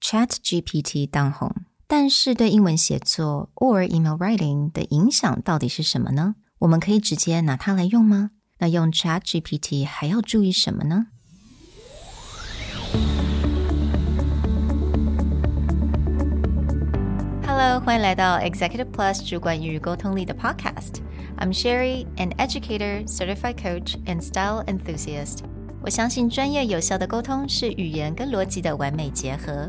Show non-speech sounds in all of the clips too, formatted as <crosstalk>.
ChatGPT 当红，但是对英文写作 or email writing 的影响到底是什么呢？我们可以直接拿它来用吗？那用 ChatGPT 还要注意什么呢？Hello，欢迎来到 Executive Plus 主管与沟通力的 Podcast。I'm Sherry, an educator, certified coach, and style enthusiast. 我相信专业有效的沟通是语言跟逻辑的完美结合。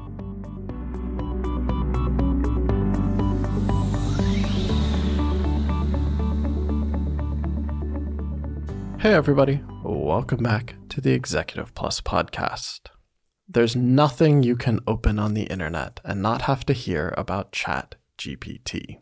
Hey, everybody. Welcome back to the Executive Plus podcast. There's nothing you can open on the internet and not have to hear about Chat GPT.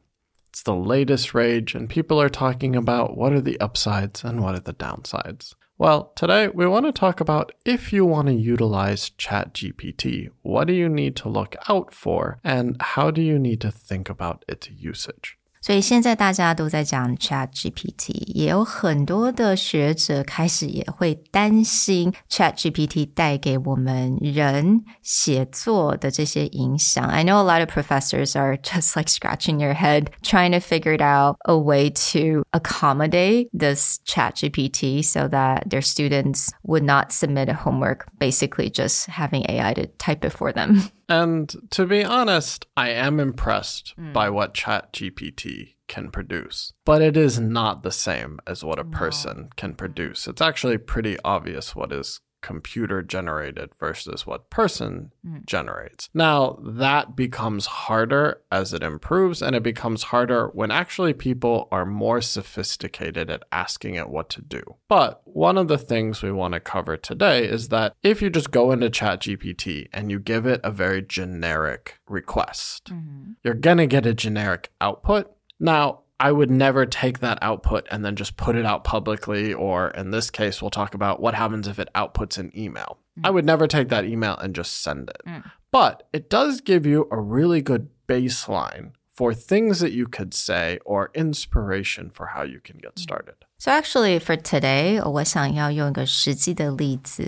It's the latest rage, and people are talking about what are the upsides and what are the downsides. Well, today we want to talk about if you want to utilize ChatGPT, what do you need to look out for, and how do you need to think about its usage? 所以现在大家都在讲 Chat GPT，也有很多的学者开始也会担心 Chat GPT 带给我们人写作的这些影响。I know a lot of professors are just <laughs> like scratching your head trying to figure it out a way to accommodate this Chat GPT so that their students would not submit a homework, basically just having AI to type it for them. <laughs> And to be honest, I am impressed mm. by what ChatGPT can produce, but it is not the same as what a no. person can produce. It's actually pretty obvious what is computer generated versus what person mm. generates. Now, that becomes harder as it improves, and it becomes harder when actually people are more sophisticated at asking it what to do. But one of the things we want to cover today is that if you just go into ChatGPT and you give it a very generic request, mm-hmm. you're going to get a generic output. Now, I would never take that output and then just put it out publicly, or in this case, we'll talk about what happens if it outputs an email. Mm. I would never take that email and just send it. Mm. But it does give you a really good baseline for things that you could say or inspiration for how you can get mm. started. So actually for today,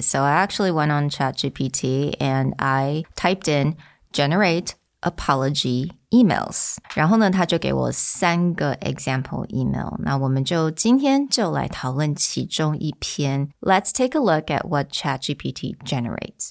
So I actually went on ChatGPT and I typed in generate apology emails，然后呢，他就给我三个 example email。那我们就今天就来讨论其中一篇。Let's take a look at what ChatGPT generates.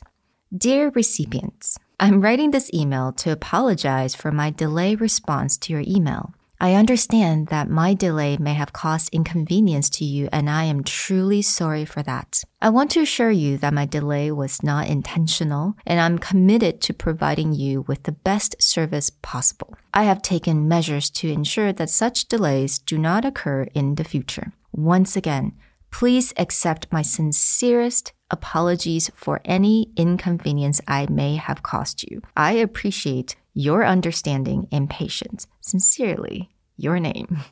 Dear recipients, I'm writing this email to apologize for my delayed response to your email. I understand that my delay may have caused inconvenience to you, and I am truly sorry for that. I want to assure you that my delay was not intentional, and I'm committed to providing you with the best service possible. I have taken measures to ensure that such delays do not occur in the future. Once again, please accept my sincerest apologies for any inconvenience I may have caused you. I appreciate your understanding and patience. Sincerely, your name. <laughs>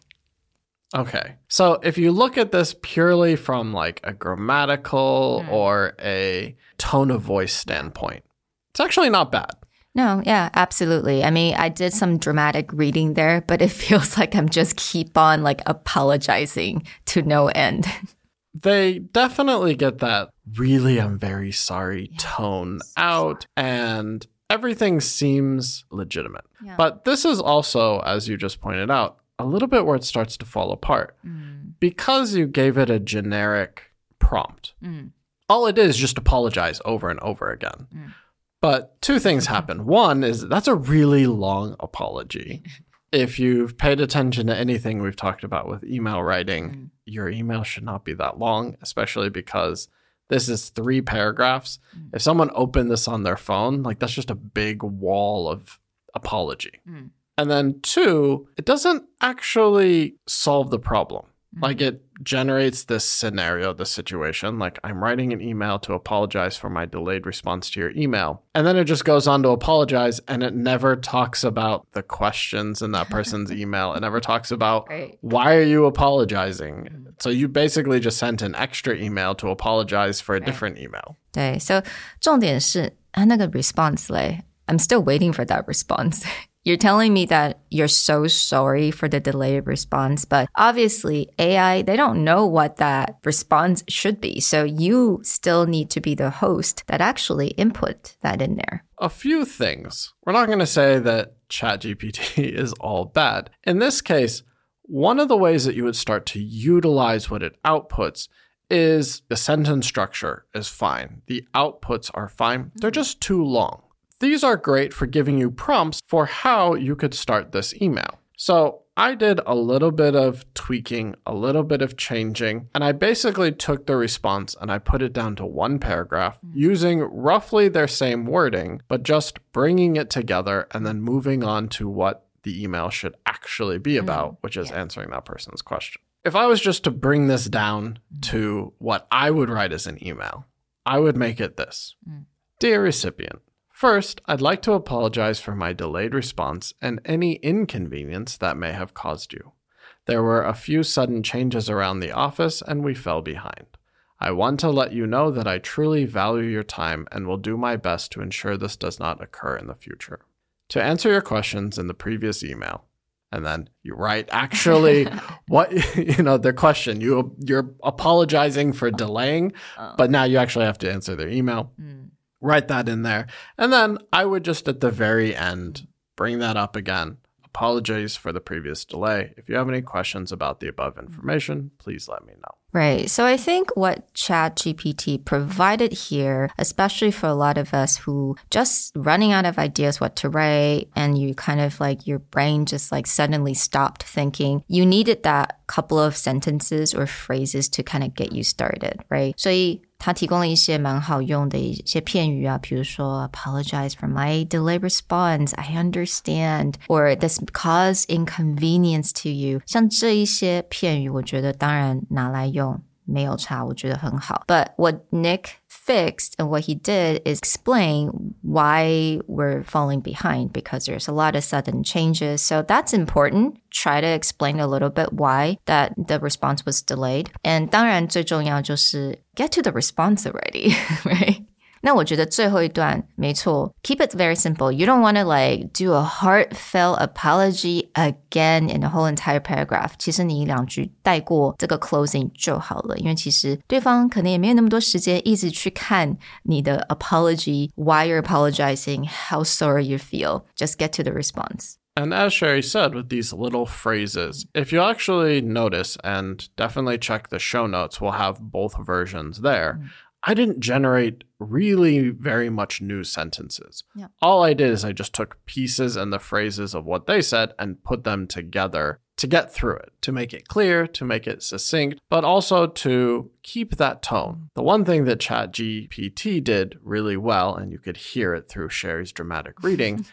Okay. So if you look at this purely from like a grammatical mm. or a tone of voice standpoint, it's actually not bad. No, yeah, absolutely. I mean, I did some dramatic reading there, but it <laughs> feels like I'm just keep on like apologizing to no end. <laughs> they definitely get that really I'm very sorry yes. tone out and everything seems legitimate. Yeah. But this is also, as you just pointed out, a little bit where it starts to fall apart. Mm. Because you gave it a generic prompt, mm. all it is is just apologize over and over again. Mm. But two things <laughs> happen. One is that's a really long apology. <laughs> if you've paid attention to anything we've talked about with email writing, mm. your email should not be that long, especially because this is three paragraphs. Mm. If someone opened this on their phone, like that's just a big wall of apology. Mm. And then two, it doesn't actually solve the problem. Mm. Like it generates this scenario, this situation, like I'm writing an email to apologize for my delayed response to your email. And then it just goes on to apologize and it never talks about the questions in that person's <laughs> email. It never talks about Right. why are you apologizing? So you basically just sent an extra email to apologize for a different email. 对，so 重点是它那个 response 嘞，I'm still waiting for that response. You're telling me that you're so sorry for the delayed response, but obviously AI, they don't know what that response should be. So you still need to be the host that actually input that in there. a few things. We're not going to say that ChatGPT <laughs> is all bad. In this case, one of the ways that you would start to utilize what it outputs is the sentence structure is fine. The outputs are fine. They're mm-hmm. just too long. These are great for giving you prompts for how you could start this email. So I did a little bit of tweaking, a little bit of changing, and I basically took the response and I put it down to one paragraph mm-hmm. using roughly their same wording, but just bringing it together and then moving on to what the email should actually be mm-hmm. about, which is answering that person's question. If I was just to bring this down mm-hmm. to what I would write as an email, I would make it this. Mm. Dear recipient, First, I'd like to apologize for my delayed response and any inconvenience that may have caused you. There were a few sudden changes around the office and we fell behind. I want to let you know that I truly value your time and will do my best to ensure this does not occur in the future. To answer your questions in the previous email, and then you write actually <laughs> what <laughs> you know their question you you're apologizing for delaying oh. but now you actually have to answer their email hmm. Write that in there. And then I would just at the very end bring that up again. Apologies for the previous delay. If you have any questions about the above information, please let me know. Right. So I think what ChatGPT provided here, especially for a lot of us who just running out of ideas what to write and you kind of like your brain just like suddenly stopped thinking, you needed that couple of sentences or phrases to kind of get you started, right? 所以它提供了一些蛮好用的一些片语啊，比如说 apologize for my delay response, I understand, or this cause inconvenience to you，像这一些片语，我觉得当然拿来用没有差，我觉得很好。But what Nick fixed and what he did is explain why we're falling behind because there's a lot of sudden changes. So that's important. Try to explain a little bit why that the response was delayed. And 当然最重要就是 get to the response already, <laughs> right? 那我觉得最后一段没错，keep it very simple. You don't want to like do a heartfelt apology again in the whole entire paragraph. 其实你一两句带过这个 closing 就好了，因为其实对方可能也没有那么多时间一直去看你的 apology, why you're apologizing, how sorry you feel. Just get to the response. And as Sherry said, with these little phrases, if you actually notice and definitely check the show notes, we'll have both versions there. I didn't generate really very much new sentences. Yeah. All I did is I just took pieces and the phrases of what they said and put them together to get through it, to make it clear, to make it succinct, but also to keep that tone. The one thing that ChatGPT did really well, and you could hear it through Sherry's dramatic <laughs> reading,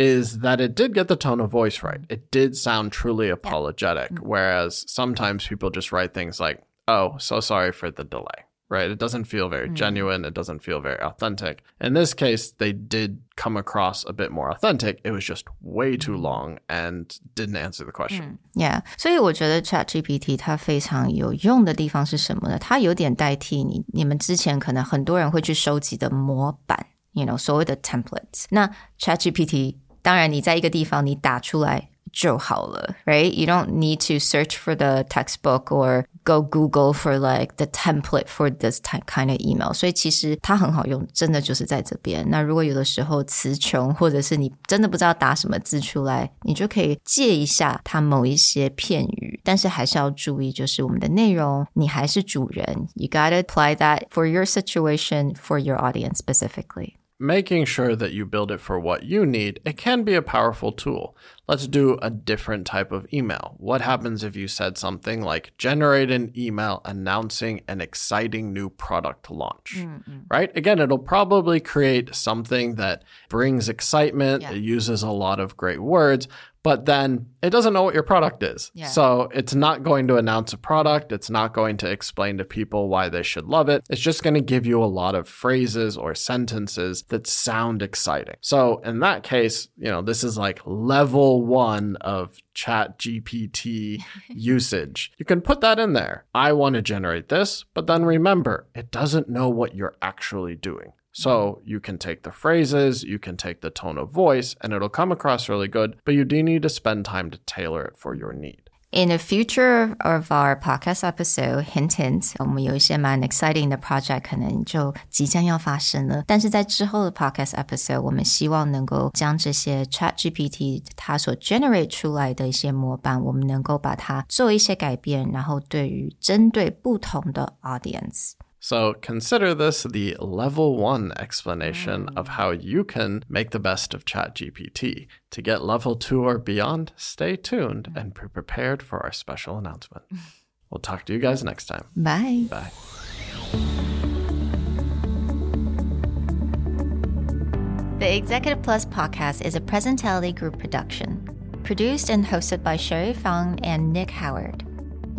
is that it did get the tone of voice right. It did sound truly apologetic, mm. whereas sometimes people just write things like, oh, so sorry for the delay Right? It doesn't feel very genuine. It doesn't feel very authentic. In this case, they did come across a bit more authentic. It was just way too long and didn't answer the question. Yeah，所以我觉得 ChatGPT 它非常有用的地方是什么呢？它有点代替你你们之前可能很多人会去收集的模板，you know 所谓的 templates。那 ChatGPT 当然你在一个地方你打出来。 就好了，right? You don't need to search for the textbook or go Google for like the template for this type kind of email。所以其实它很好用，真的就是在这边。那如果有的时候词穷，或者是你真的不知道打什么字出来，你就可以借一下它某一些片语，但是还是要注意，就是我们的内容，你还是主人，you gotta apply that for your situation for your audience specifically。 making sure that you build it for what you need, it can be a powerful tool. Let's do a different type of email. What happens if you said something like generate an email announcing an exciting new product launch? Mm, mm. Right? Again, it'll probably create something that brings excitement, Yeah. it uses a lot of great words, but then it doesn't know what your product is. Yeah. So it's not going to announce a product. It's not going to explain to people why they should love it. It's just going to give you a lot of phrases or sentences that sound exciting. So in that case, you know, this is like level one of chat GPT <laughs> usage. You can put that in there. I want to generate this, but then remember, it doesn't know what you're actually doing. So you can take the phrases, you can take the tone of voice, and it'll come across really good, but you do need to spend time to tailor it for your need. In the future of our podcast episode, hint hint，我们有一些蛮 exciting 的 project 可能就即将要发生了。但是在之后的 podcast episode，我们希望能够将这些 Chat GPT 它所 generate 出来的一些模板，我们能够把它做一些改变，然后对于针对不同的 audience。 So consider this the level one explanation of how you can make the best of ChatGPT. To get level two or beyond, stay tuned and be prepared for our special announcement. <laughs> We'll talk to you guys next time. Bye. Bye. The Executive Plus podcast is a Presentality Group production, produced and hosted by Sherry Fang and Nick Howard.